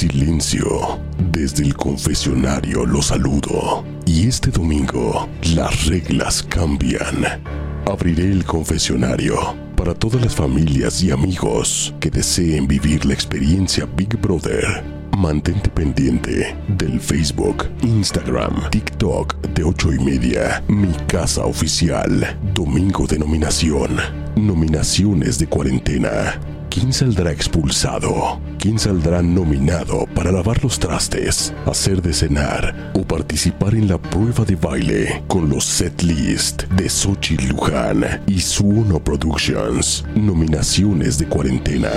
silencio. Desde el confesionario lo saludo. Y este domingo las reglas cambian. Abriré el confesionario para todas las familias y amigos que deseen vivir la experiencia Big Brother. Mantente pendiente del Facebook, Instagram, TikTok de 8 y media, mi casa oficial, domingo de nominación, nominaciones de cuarentena. ¿Quién saldrá expulsado? ¿Quién saldrá nominado para lavar los trastes, hacer de cenar o participar en la prueba de baile con los set list de Sochi Luján y Suono Productions? Nominaciones de cuarentena.